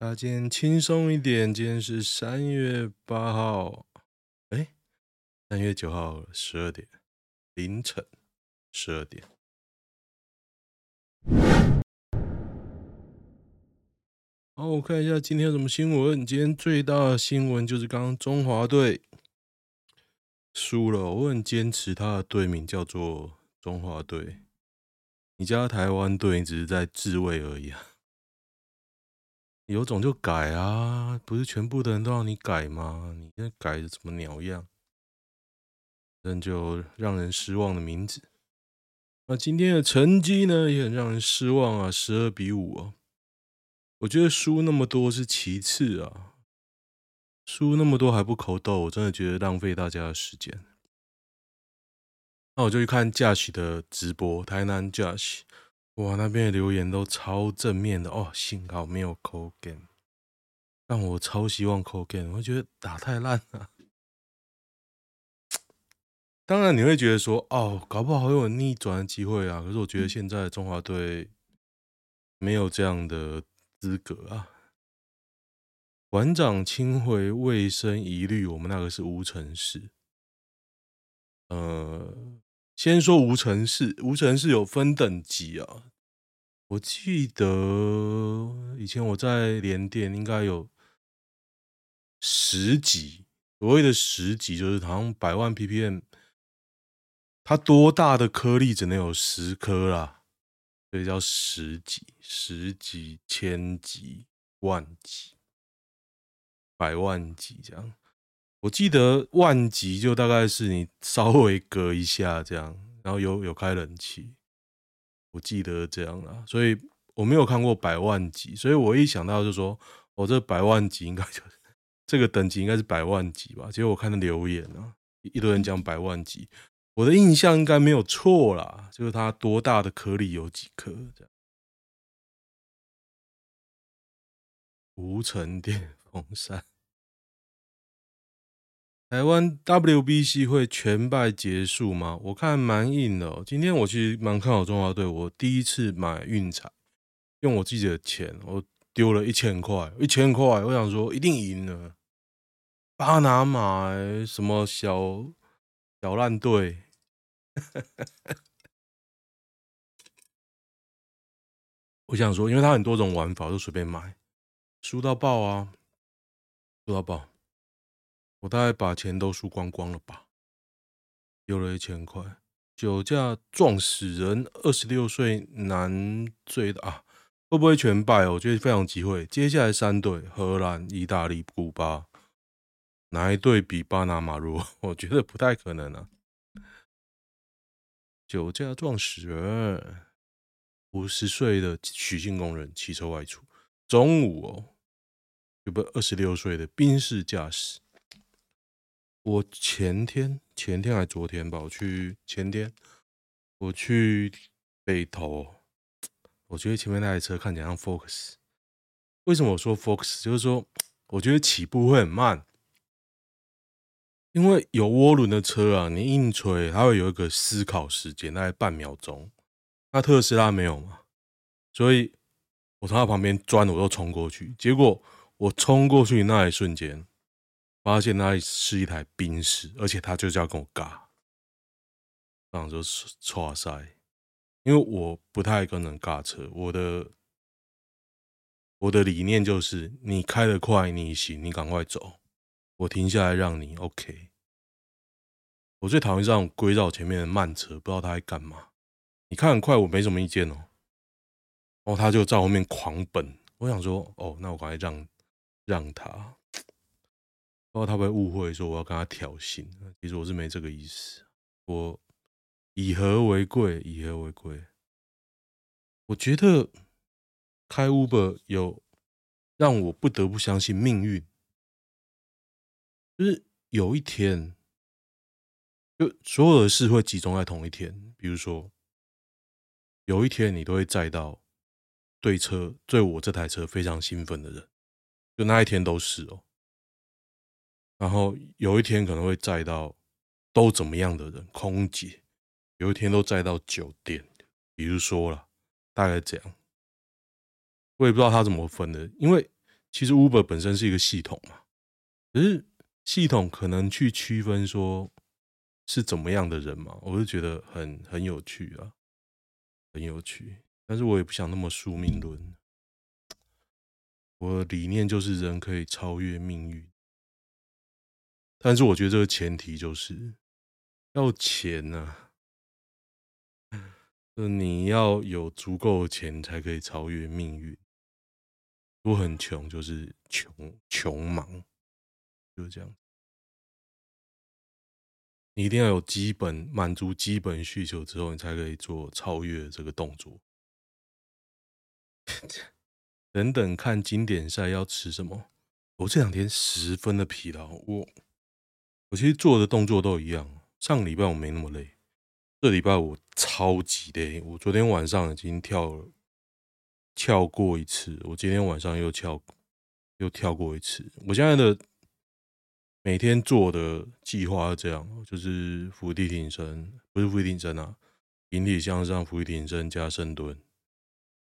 大家今天轻松一点，今天是三月八号，哎，三月九号十二点凌晨十二点。好，我看一下今天有什么新闻。今天最大的新闻就是刚刚中华队输了。我很坚持他的队名叫做中华队，你叫他台湾队，只是在自卫而已啊。有种就改啊！不是全部的人都让你改吗？你现在改的什么鸟样？那就让人失望的名字。那今天的成绩呢，也很让人失望啊，十二比五啊！我觉得输那么多是其次啊，输那么多还不口斗，我真的觉得浪费大家的时间。那我就去看 Josh 的直播，台南 Josh。哇，那边的留言都超正面的哦，幸好没有扣 game，但我超希望扣 game，我觉得打太烂了。当然你会觉得说，哦，搞不好有逆转的机会啊，可是我觉得现在中华队没有这样的资格啊。馆长清回卫生疑虑，我们那个是无尘室。呃。先说无尘室，无尘室有分等级啊。我记得以前我在联电应该有十级，所谓的十级就是好像百万 ppm，它多大的颗粒只能有十颗啦，所以叫十级、十级、千级、万级、百万级这样。我记得万级就大概是你稍微隔一下这样，然后有有开冷气，我记得这样啦，所以我没有看过百万级，所以我一想到就说，我、哦、这百万级应该就是这个等级应该是百万级吧？结果我看到留言啊，一堆人讲百万级，我的印象应该没有错啦，就是它多大的颗粒有几颗这样，无尘电风扇。台湾 WBC 会全败结束吗？我看蛮硬的哦。今天我其实蛮看好中华队，我第一次买运彩，用我自己的钱，我丢了一千块，一千块，我想说一定赢了。巴拿马什么小小烂队，我想说，因为他很多种玩法，都随便买，输到爆啊，输到爆。我大概把钱都输光光了吧，丢了一千块，酒驾撞死人，二十六岁男醉的啊，会不会全败？我觉得非常机会。接下来三队：荷兰、意大利、古巴，哪一队比巴拿马弱？我觉得不太可能啊。酒驾撞死人，五十岁的许姓工人骑车外出，中午哦，有个二十六岁的宾士驾驶。我前天、前天还昨天吧，我去前天，我去北投，我觉得前面那台车看起来像 Focus。为什么我说 Focus？就是说，我觉得起步会很慢，因为有涡轮的车啊，你硬吹，它会有一个思考时间，大概半秒钟。那特斯拉没有嘛，所以我从它旁边钻，我都冲过去。结果我冲过去那一瞬间。发现那是一台宾士，而且他就是要跟我尬，这样说哇塞，因为我不太跟人尬车，我的我的理念就是你开得快你行，你赶快走，我停下来让你 OK。我最讨厌这种归到前面的慢车，不知道他在干嘛。你开很快我没什么意见哦，然后他就在后面狂奔，我想说哦，那我赶快让让他。然后他会误会说我要跟他挑衅，其实我是没这个意思。我以和为贵，以和为贵。我觉得开 Uber 有让我不得不相信命运，就是有一天，就所有的事会集中在同一天。比如说，有一天你都会载到对车对我这台车非常兴奋的人，就那一天都是哦。然后有一天可能会载到都怎么样的人，空姐，有一天都载到酒店，比如说了，大概这样。我也不知道他怎么分的，因为其实 Uber 本身是一个系统嘛，可是系统可能去区分说是怎么样的人嘛，我就觉得很很有趣啊，很有趣。但是我也不想那么宿命论，我的理念就是人可以超越命运。但是我觉得这个前提就是要钱呐、啊，你要有足够的钱才可以超越命运。我很穷，就是穷穷忙，就是这样。你一定要有基本满足基本需求之后，你才可以做超越这个动作。等等，看经典赛要吃什么？我这两天十分的疲劳，我我其实做的动作都一样。上礼拜我没那么累，这礼拜我超级累。我昨天晚上已经跳了。跳过一次，我今天晚上又跳，又跳过一次。我现在的每天做的计划是这样，就是伏地挺身，不是伏地挺身啊，引体向上，伏地挺身加深蹲，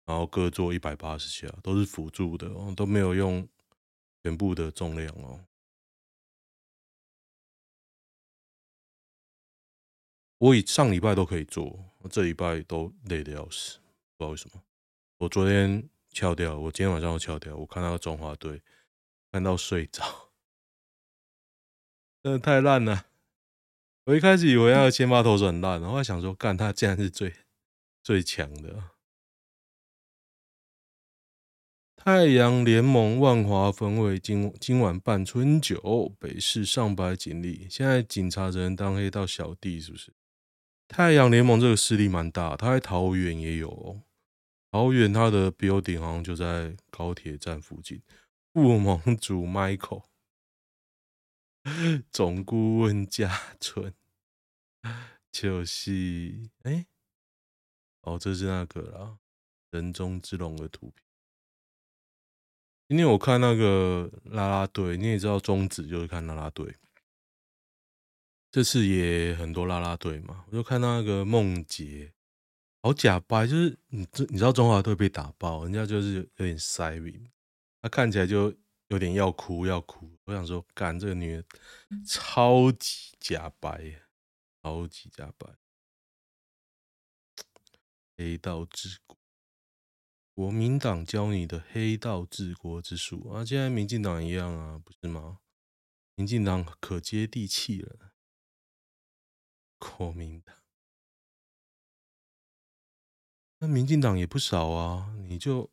然后各做一百八十下，都是辅助的哦，都没有用全部的重量哦。我以上礼拜都可以做，这礼拜都累得要死，不知道为什么。我昨天翘掉，我今天晚上又翘掉。我看到中华队，看到睡着，真的太烂了。我一开始以为那个先发投手很烂，然后想说，干他竟然是最最强的。太阳联盟万华分会今今晚办春酒，北市上百警力。现在警察只能当黑道小弟，是不是？太阳联盟这个势力蛮大，他在桃园也有哦。桃园他的 building 好像就在高铁站附近。副盟主 Michael，总顾问嘉纯，就是哎、哦，这是那个啦，人中之龙的图片。今天我看那个啦啦队，你也知道中职就是看啦啦队，这次也很多啦啦队嘛，我就看到那个梦洁。好假掰，就是你知你知道中华队被打爆，人家就是有点塞鼻，他看起来就有点要哭要哭。我想说，干这个女人超级假掰，超级假掰。黑道治国，国民党教你的黑道治国之术啊，现在民进党一样啊，不是吗？民进党可接地气了，国民党。那民进党也不少啊，你就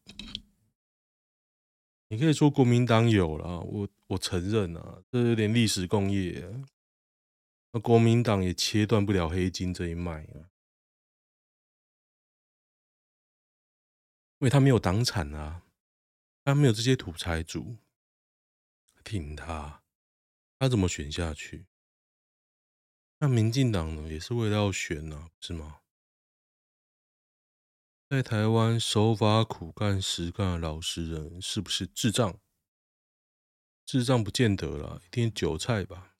你可以说国民党有了，我我承认啊，这有点历史共业。那国民党也切断不了黑金这一脉啊，因为他没有党产啊，他没有这些土财主挺他，他怎么选下去？那民进党呢，也是为了要选啊，是吗？在台湾守法苦干实干的老实人是不是智障？智障不见得啦，一定韭菜吧。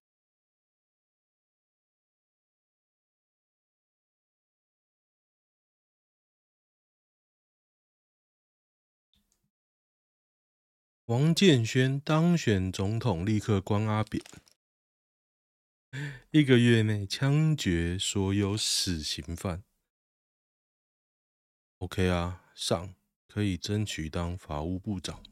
王建煊当选总统，立刻关阿扁，一个月内枪决所有死刑犯。OK 啊，上可以争取当法务部长，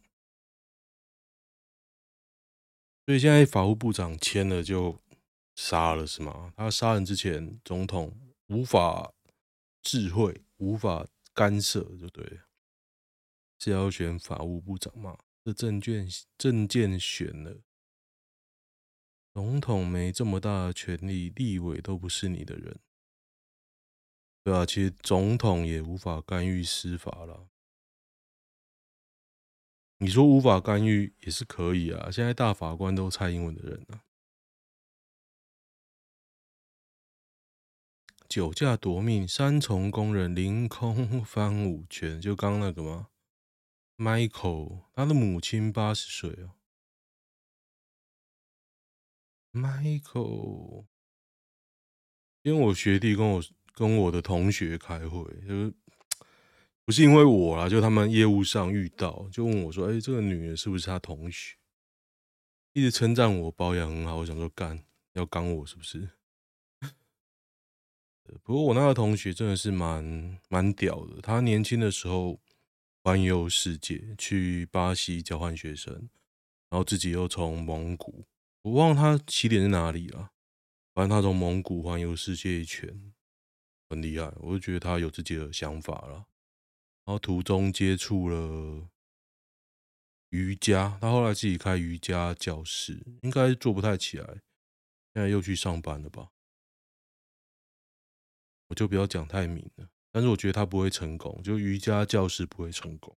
所以现在法务部长签了就杀了是吗？他杀人之前，总统无法智慧，无法干涉，就对了。是要选法务部长嘛？这证券证件选了，总统没这么大的权力，立委都不是你的人。对啊，其实总统也无法干预司法了。你说无法干预也是可以啊，现在大法官都蔡英文的人啊。酒驾夺命，三重工人凌空翻五圈，就刚那个吗？Michael，他的母亲八十岁哦。Michael，因为我学弟跟我。跟我的同学开会，就是不是因为我啦，就他们业务上遇到，就问我说：“哎、欸，这个女人是不是他同学？”一直称赞我保养很好，我想说干要刚我是不是？不过我那个同学真的是蛮蛮屌的，他年轻的时候环游世界，去巴西交换学生，然后自己又从蒙古，我忘了他起点在哪里了，反正他从蒙古环游世界一圈，很厉害，我就觉得他有自己的想法了。然后途中接触了瑜伽，他后来自己开瑜伽教室，应该做不太起来，现在又去上班了吧。我就不要讲太明了，但是我觉得他不会成功，就瑜伽教室不会成功，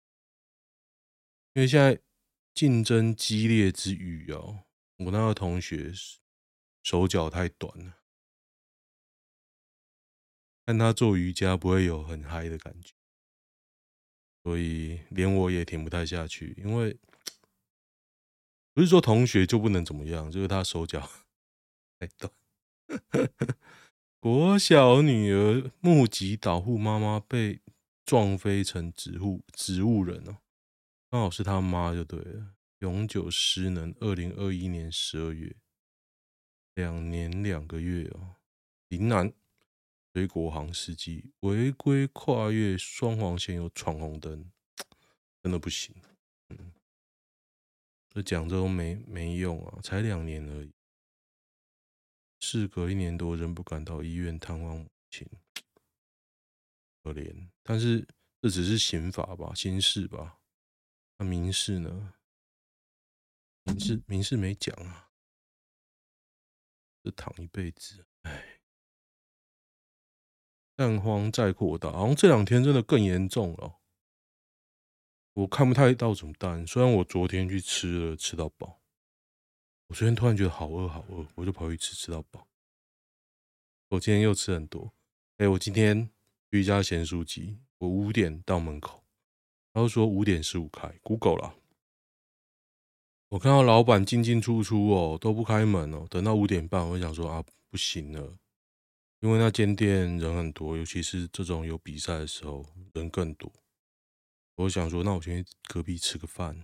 因为现在竞争激烈之余哦，我那个同学手脚太短了，看他做瑜伽不会有很嗨的感觉，所以连我也停不太下去，因为不是说同学就不能怎么样，就是他手脚 太短。国小女儿目击导护妈妈被撞飞成植物植物人哦，刚好是他妈就对了。永久失能，二零二一年十二月，两年两个月哦。林南水果行司机违规跨越双黄线又闯红灯，真的不行。嗯，这讲这都没没用啊，才两年而已。事隔一年多，仍不敢到医院探望母亲，可怜。但是这只是刑法吧，刑事吧？那民事呢？民事民事没讲啊，这躺一辈子，哎。蛋荒再扩大，好像这两天真的更严重了。我看不太到怎么蛋，虽然我昨天去吃了，吃到饱。我昨天突然觉得好饿，好饿，我就跑去吃，吃到饱。我今天又吃很多。哎，我今天去一家咸酥鸡，我五点到门口，然后说五点十五开，Google 啦。我看到老板进进出出哦，都不开门哦。等到五点半，我想说啊，不行了，因为那间店人很多，尤其是这种有比赛的时候，人更多。我想说，那我先去隔壁吃个饭。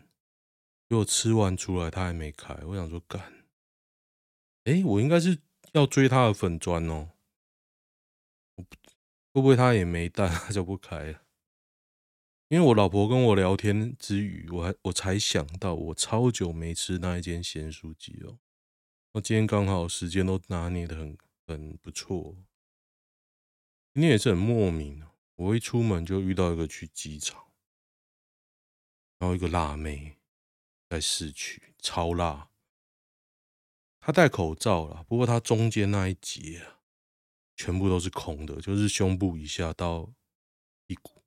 结果吃完出来，他还没开。我想说，干，哎，我应该是要追他的粉砖哦。会不会他也没带，他就不开了？因为我老婆跟我聊天之余，我还我才想到，我超久没吃那一间咸酥鸡哦。我今天刚好时间都拿捏得很很不错。今天也是很莫名哦，我一出门就遇到一个去机场，然后一个辣妹。在市区超辣，他戴口罩了，不过他中间那一节啊，全部都是空的，就是胸部以下到屁股，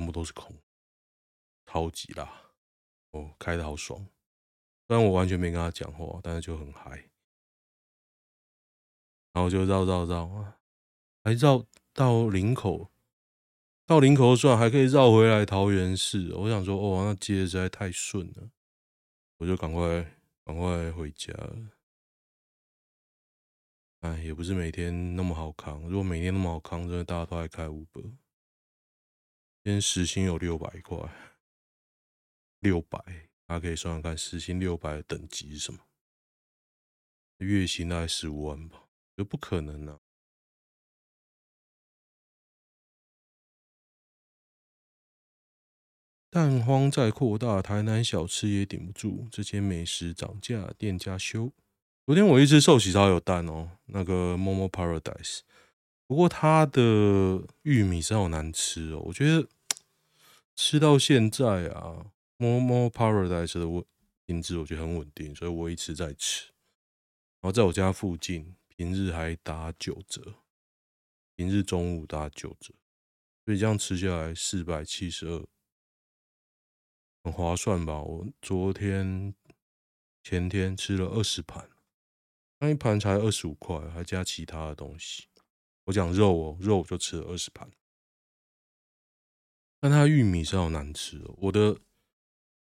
全部都是空，超级辣哦，开得好爽。虽然我完全没跟他讲话，但是就很嗨，然后就绕绕绕啊，还绕到林口，到林口算还可以绕回来桃园市。我想说，哦，那接的实在太顺了。我就赶快赶快回家了。哎，也不是每天那么好扛。如果每天那么好扛，真的大家都爱开五百。今天时薪有六百块，六百，大家可以算算看，时薪六百的等级是什么？月薪大概十五万吧？这不可能啊。蛋荒在扩大，台南小吃也顶不住。这些美食涨价，店家休。昨天我一吃寿喜烧有蛋哦，那个 Momo Paradise。不过它的玉米是好难吃哦，我觉得吃到现在啊，Momo Paradise 的品质我觉得很稳定，所以我一直在吃。然后在我家附近，平日还打九折，平日中午打九折，所以这样吃下来四百七十二。很划算吧？我昨天、前天吃了二十盘，那一盘才二十五块，还加其他的东西。我讲肉哦，肉就吃了二十盘。但它玉米是好难吃哦。我的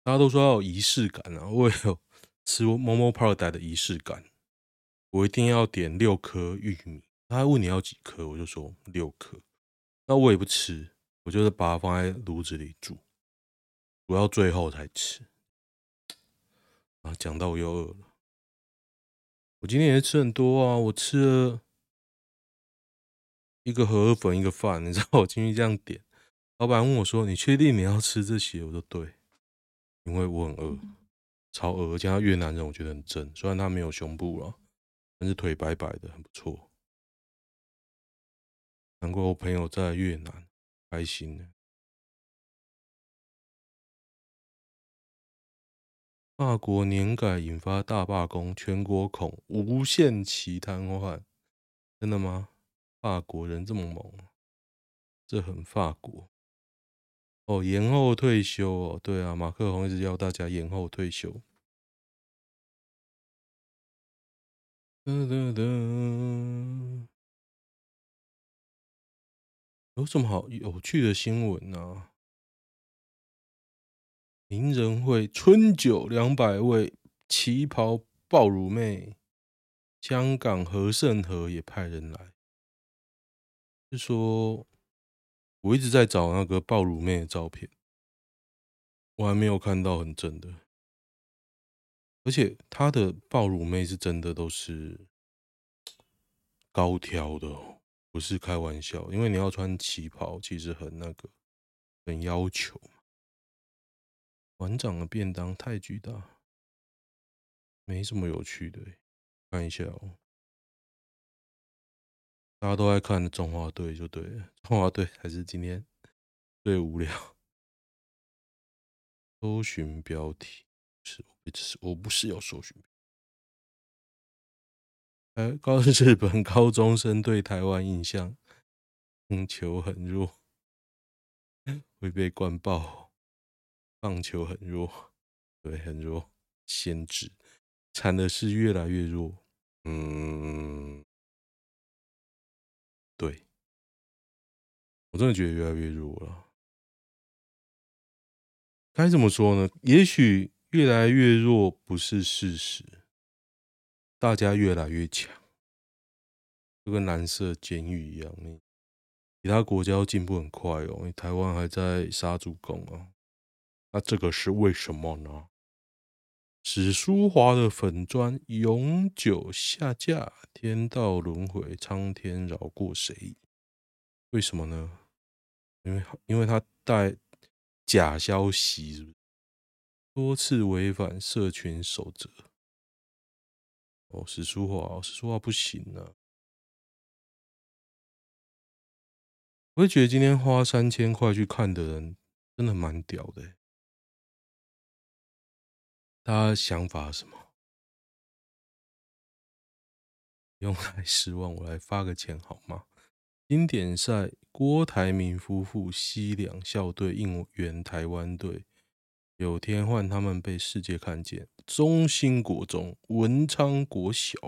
大家都说要有仪式感啊，我也有吃 Momo parda 的仪式感。我一定要点六颗玉米。他还问你要几颗，我就说六颗。那我也不吃，我就是把它放在炉子里煮，煮到最后才吃。啊，讲到我又饿了。我今天也吃很多啊，我吃了一个河粉，一个饭。你知道我进去这样点，老板问我说：“你确定你要吃这些？”我说：“对，因为我很饿，超饿。而且他越南人，我觉得很正，虽然他没有胸部了，但是腿白白的，很不错。难怪我朋友在越南开心呢。法国年改引发大罢工，全国恐无限期瘫痪。真的吗？法国人这么猛，这很法国哦。延后退休哦，对啊，马克宏一直要大家延后退休。有什么好有趣的新闻呢、啊？名人会春酒两百位旗袍爆乳妹，香港何盛和也派人来。是说，我一直在找那个爆乳妹的照片，我还没有看到很正的，而且他的爆乳妹是真的都是高挑的哦，不是开玩笑。因为你要穿旗袍，其实很那个，很要求。馆长的便当太巨大，没什么有趣的。看一下哦，大家都爱看中华队就对了，中华队还是今天 最无聊。搜寻标题是，是我不是要搜寻。哎，高 日本高中生对台湾印象，棒球很弱，会被灌爆。棒球很弱，对，很弱。限制，惨的是越来越弱。嗯，对，我真的觉得越来越弱了。该怎么说呢？也许越来越弱不是事实，大家越来越强，就跟蓝色监狱一样。其他国家进步很快哦，你台湾还在杀猪工啊。那这个是为什么呢？史书华的粉砖永久下架，天道轮回，苍天饶过谁？为什么呢？因为因为他带假消息，多次违反社群守则。哦，史书华，史书华不行啊！我会觉得今天花三千块去看的人，真的蛮屌的。大家想法什么？用太失望，我来发个钱好吗？经典赛，郭台铭夫妇西两校队应援台湾队，有天换他们被世界看见。中兴国中、文昌国小，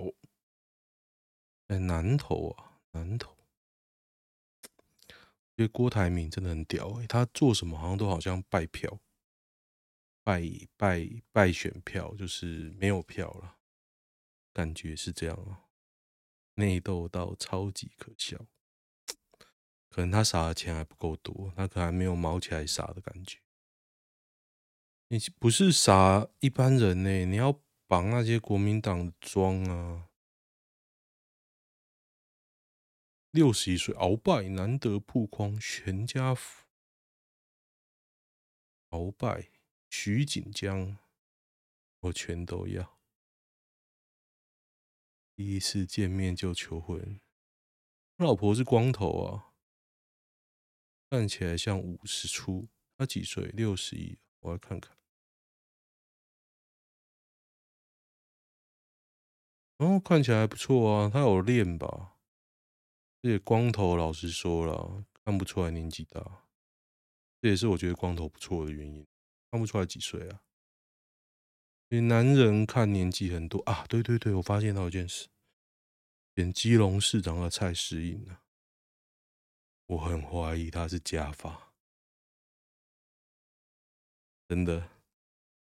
在南投啊，南投。因为郭台铭真的很屌欸，他做什么好像都好像拜票。败败败选票就是没有票了，感觉是这样啊。内斗到超级可笑，可能他撒的钱还不够多，他可能还没有毛起来撒的感觉。你不是撒一般人呢，你要绑那些国民党的桩啊。六十一岁鳌拜难得曝光全家福，鳌拜。徐锦江，我全都要。第一次见面就求婚，他老婆是光头啊，看起来像五十出。他几岁？六十一。我来看看。哦，看起来还不错啊，他有练吧？而且光头，老实说了，看不出来年纪大，这也是我觉得光头不错的原因。看不出来几岁啊？所以男人看年纪很多啊。对对对，我发现到一件事，演基隆市长的蔡适应啊，我很怀疑他是假发，真的，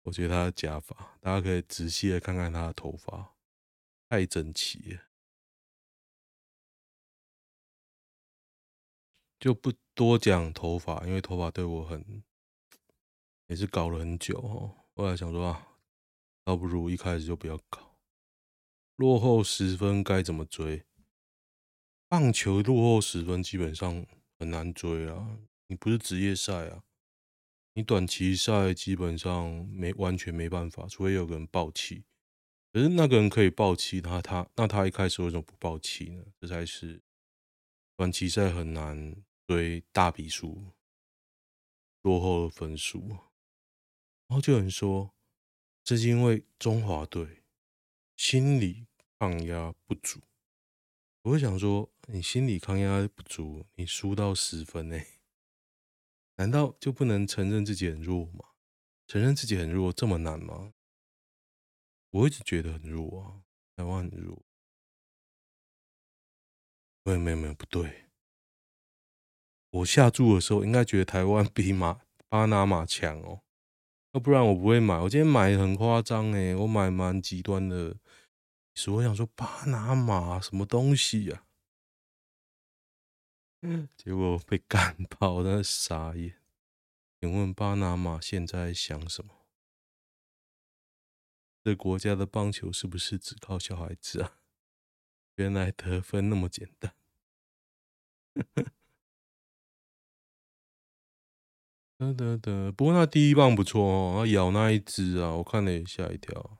我觉得他是假发。大家可以仔细的看看他的头发，太整齐了。就不多讲头发，因为头发对我很也是搞了很久哦。后来想说啊，倒不如一开始就不要搞。落后十分该怎么追？棒球落后十分基本上很难追啊，你不是职业赛啊，你短期赛基本上没完全没办法，除非有个人爆气。可是那个人可以爆气，他他那他一开始为什么不爆气呢？这才是短期赛很难追大比数落后的分数。然后就有人说，这是因为中华队心理抗压不足。我会想说，你心理抗压不足，你输到十分呢？难道就不能承认自己很弱吗？承认自己很弱这么难吗？我一直觉得很弱啊，台湾很弱。没有没有没有，不对。我下注的时候应该觉得台湾比马巴拿马强哦，要不然我不会买。我今天买很夸张诶，我买蛮极端的。所以我想说，巴拿马什么东西呀？嗯，结果被干爆，真的傻眼。请问巴拿马现在想什么？这国家的棒球是不是只靠小孩子啊？原来得分那么简单。得得得，不过那第一棒不错哦，咬那一只啊，我看了也吓一跳。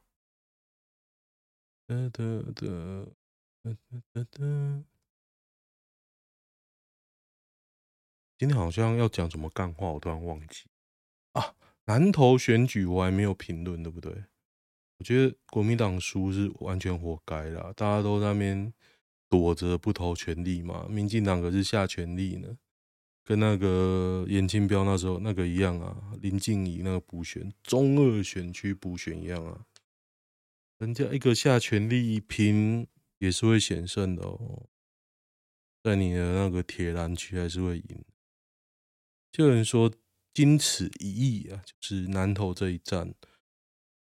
哒哒哒哒哒哒。今天好像要讲什么干话，我突然忘记啊。南投选举我还没有评论，对不对？我觉得国民党输是完全活该啦，大家都在那边躲着不投全力嘛。民进党可是下全力呢，跟那个严清标那时候那个一样啊，林静仪那个补选中二选区补选一样啊。人家一个下全力一拼，也是会险胜的哦，在你的那个铁栏区还是会赢。就有人说，经此一役啊，就是南投这一战，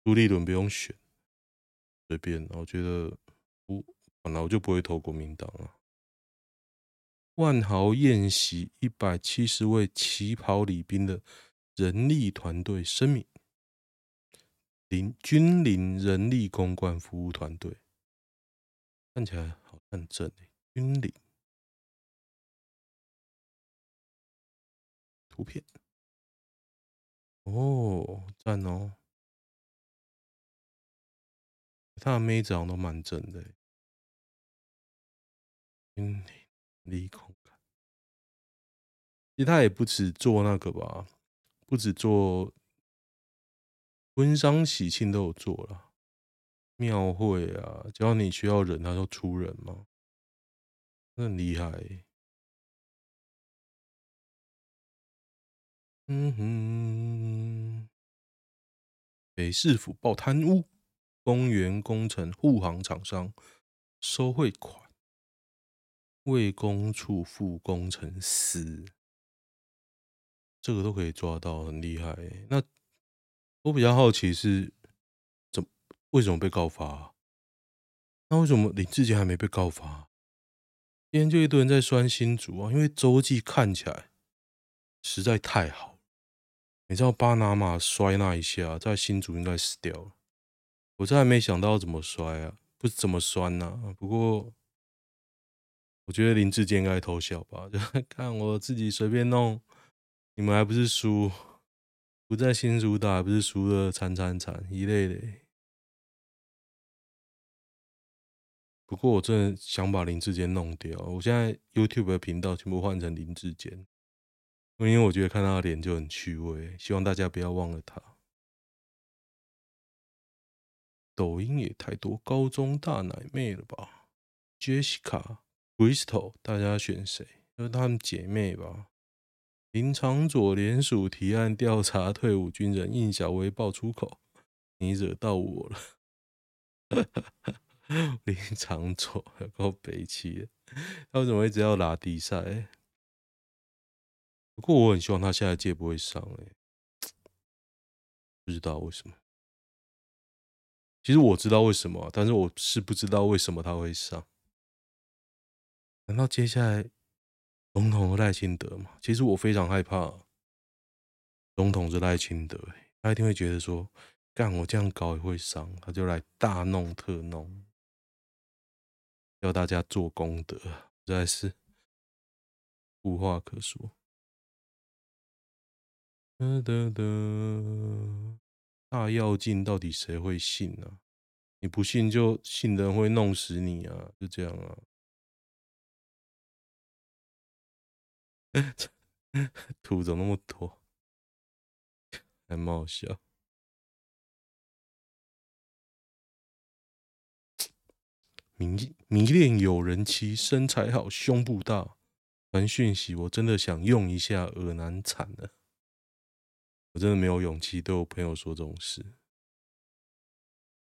朱立伦不用选，随便。我觉得不，本来我就不会投国民党啊。万豪宴席一百七十位旗袍礼宾的人力团队声明。林军林人力公关服务团队看起来好像很正诶，军林图片哦，赞哦，他的妹子好像都蛮正的。军林立空感，其实他也不止做那个吧，不止做。婚丧喜庆都有做了，庙会啊，只要你需要人，他就出人嘛，那很厉害。嗯哼，北市府报贪污，公园工程护航厂商收贿款，为公处副工程师，这个都可以抓到，很厉害。那。我比较好奇是怎为什么被告发？那为什么林智坚还没被告发？今天就一堆人在酸新竹啊，因为洲际看起来实在太好。你知道巴拿马摔那一下，在新竹应该死掉了。我真还没想到怎么摔啊，不怎么酸呐。不过我觉得林志坚应该偷笑吧，就看我自己随便弄，你们还不是输？不在新竹打，不是输了惨惨惨一类的。不过我真的想把林志坚弄掉。我现在 YouTube 的频道全部换成林志坚，因为我觉得看他的脸就很趣味。希望大家不要忘了他。抖音也太多高中大奶妹了吧？Jessica、Crystal，大家选谁？就是她们姐妹吧。林长佐联署提案调查退伍军人，应小薇爆粗口：“你惹到我了。”林昶佐有够北七，他为什么一直要拉低赛？不过我很希望他下一届不会上哎，不知道为什么。其实我知道为什么，但是我是不知道为什么他会上。难道接下来？总统赖清德吗，其实我非常害怕总统是赖清德，他一定会觉得说，干我这样搞也会伤，他就来大弄特弄，要大家做功德，实在是无话可说。哒哒哒，大跃进到底谁会信呢、啊？你不信就信的人会弄死你啊，就这样啊。图怎么那么多？还蛮好笑。迷迷恋有人妻，身材好，胸部大，传讯息，我真的想用一下，耳难惨了。我真的没有勇气对我朋友说这种事。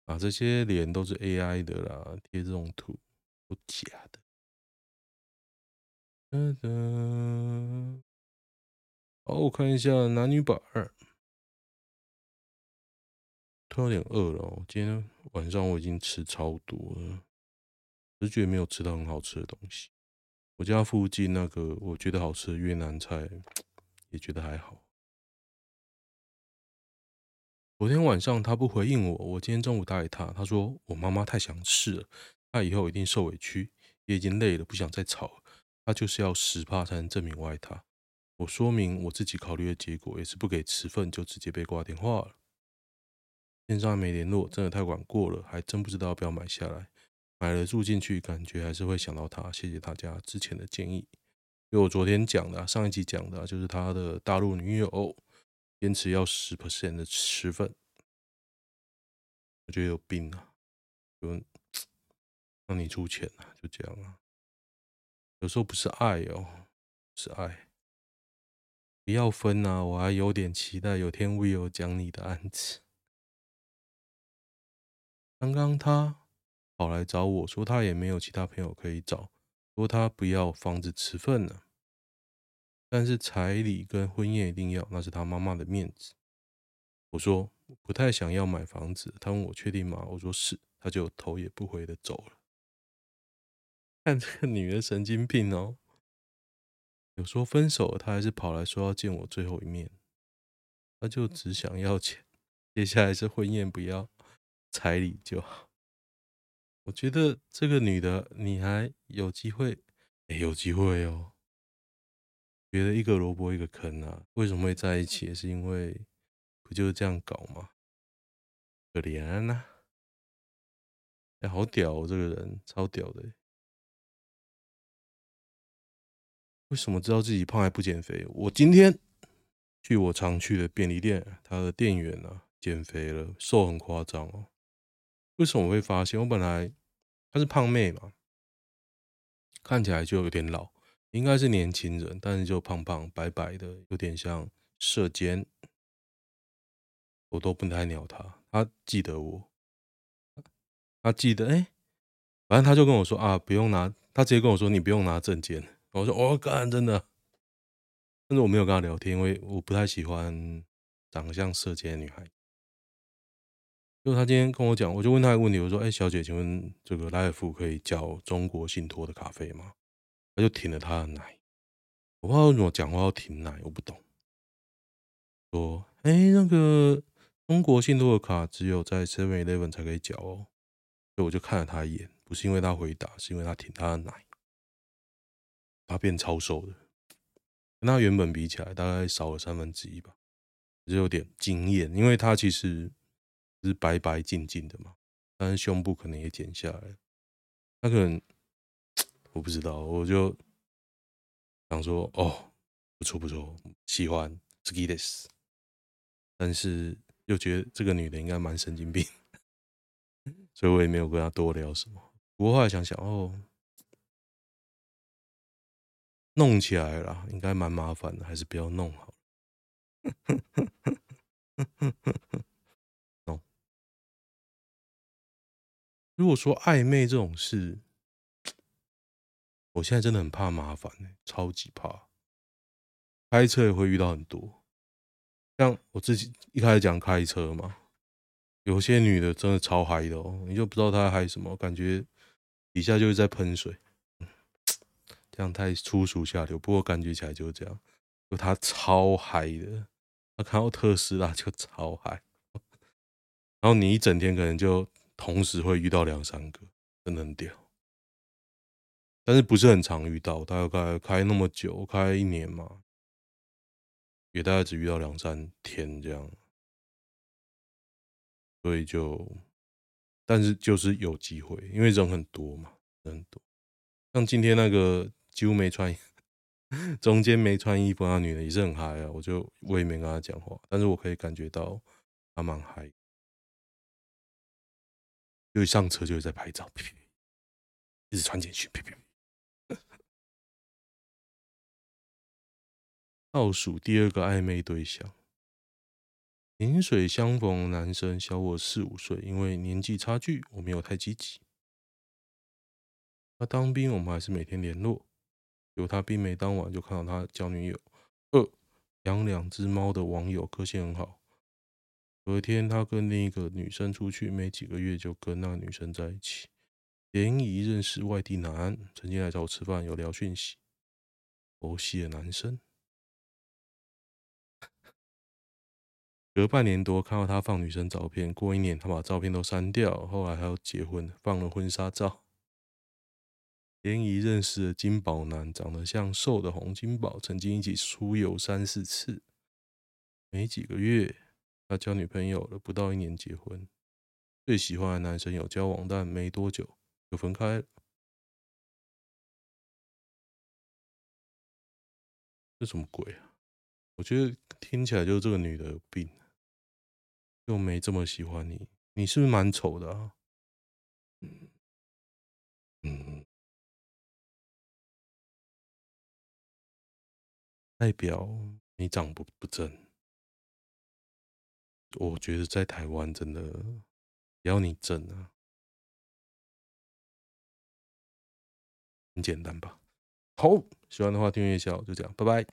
啊，这些脸都是 AI 的啦，贴这种图都假的。哒哒，好，我看一下男女版二。突然有点饿了，今天晚上我已经吃超多了，只是觉得没有吃到很好吃的东西。我家附近那个我觉得好吃的越南菜，也觉得还好。昨天晚上他不回应我，我今天中午打给他，他说我妈妈太强势了，他以后一定受委屈，也已经累了，不想再吵了。他就是要十趴才能证明我爱他。我说明我自己考虑的结果，也是不给持份就直接被挂电话了。线上没联络，真的太晚过了，还真不知道要不要买下来。买了住进去，感觉还是会想到他。谢谢大家之前的建议。就我昨天讲的，上一集讲的，就是他的大陆女友坚持要十 percent 的持份，我觉得有病啊！就 让你出钱啊，就这样啊。有时候不是爱哦，是爱。不要分啊！我还有点期待有天 Will 讲你的案子。刚刚他跑来找我说，他也没有其他朋友可以找，说他不要房子持份了，但是彩礼跟婚宴一定要，那是他妈妈的面子。我说不太想要买房子，他问我确定吗？我说是，他就头也不回的走了。看这个女的神经病哦！有说分手，她还是跑来说要见我最后一面。她就只想要钱，接下来是婚宴不要，彩礼就好。我觉得这个女的你还有机会，有机会哦。觉得一个萝卜一个坑啊！为什么会在一起？是因为不就是这样搞吗？可怜啊！哎，好屌哦，这个人超屌的。为什么知道自己胖还不减肥？我今天去我常去的便利店，他的店员啊减肥了，瘦很夸张哦。为什么我会发现？我本来她是胖妹嘛，看起来就有点老，应该是年轻人，但是就胖胖白白的，有点像射箭。我都不太鸟他，他记得我，他记得哎，反正他就跟我说啊，不用拿，他直接跟我说你不用拿证件。我说：“我、哦、干，真的。”但是我没有跟他聊天，因为我不太喜欢长相色戒的女孩。就他今天跟我讲，我就问他一个问题，我说：“哎，小姐，请问这个莱尔夫可以叫中国信托的咖啡吗？”他就停了他的奶。我不知道为什么讲话要停奶，我不懂。说：“哎，那个中国信托的卡只有在 Seven Eleven 才可以缴哦。”所以我就看了他一眼，不是因为他回答，是因为他停他的奶。他变超瘦的，跟他原本比起来，大概少了三分之一吧，就有点惊艳。因为他其实是白白净净的嘛，但是胸部可能也减下来。他可能我不知道，我就想说，哦，不错不错，喜欢 skidis，但是又觉得这个女的应该蛮神经病，所以我也没有跟他多聊什么。不过后来想想，哦。弄起来了，应该蛮麻烦的，还是不要弄好。弄。如果说暧昧这种事，我现在真的很怕麻烦，超级怕。开车也会遇到很多，像我自己一开始讲开车嘛，有些女的真的超嗨的哦，你就不知道她嗨什么，感觉底下就是在喷水。这样太粗俗下流，不过感觉起来就是这样。就他超嗨的，他看到特斯拉就超嗨，然后你一整天可能就同时会遇到两三个，真的很屌。但是不是很常遇到，大概开那么久，开一年嘛，也大概只遇到两三天这样，所以就，但是就是有机会，因为人很多嘛，人很多。像今天那个几乎没穿。中间没穿衣服那女的也是很嗨啊，我就我也没跟她讲话，但是我可以感觉到她蛮嗨，就一上车就在拍照，一直传简讯，倒数第二个暧昧对象，萍水相逢男生小我四五岁，因为年纪差距，我没有太积极。他当兵，我们还是每天联络。有他并没当晚就看到他交女友，二养两只猫的网友个性很好。隔天他跟另一个女生出去，没几个月就跟那女生在一起。联谊认识外地男，曾经来找我吃饭，有聊讯息。佛系的男生。隔半年多看到他放女生照片，过一年他把照片都删掉，后来还要结婚，放了婚纱照。联谊认识的金宝男，长得像瘦的洪金宝，曾经一起出游三四次。没几个月，他交女朋友了，不到一年结婚。最喜欢的男生有交往，但没多久就分开了。这什么鬼啊？我觉得听起来就是这个女的有病，又没这么喜欢你，你是不是蛮丑的啊？代表你长不不正，我觉得在台湾真的只要你正啊，很简单吧？好，喜欢的话订阅一下，就这样，拜拜。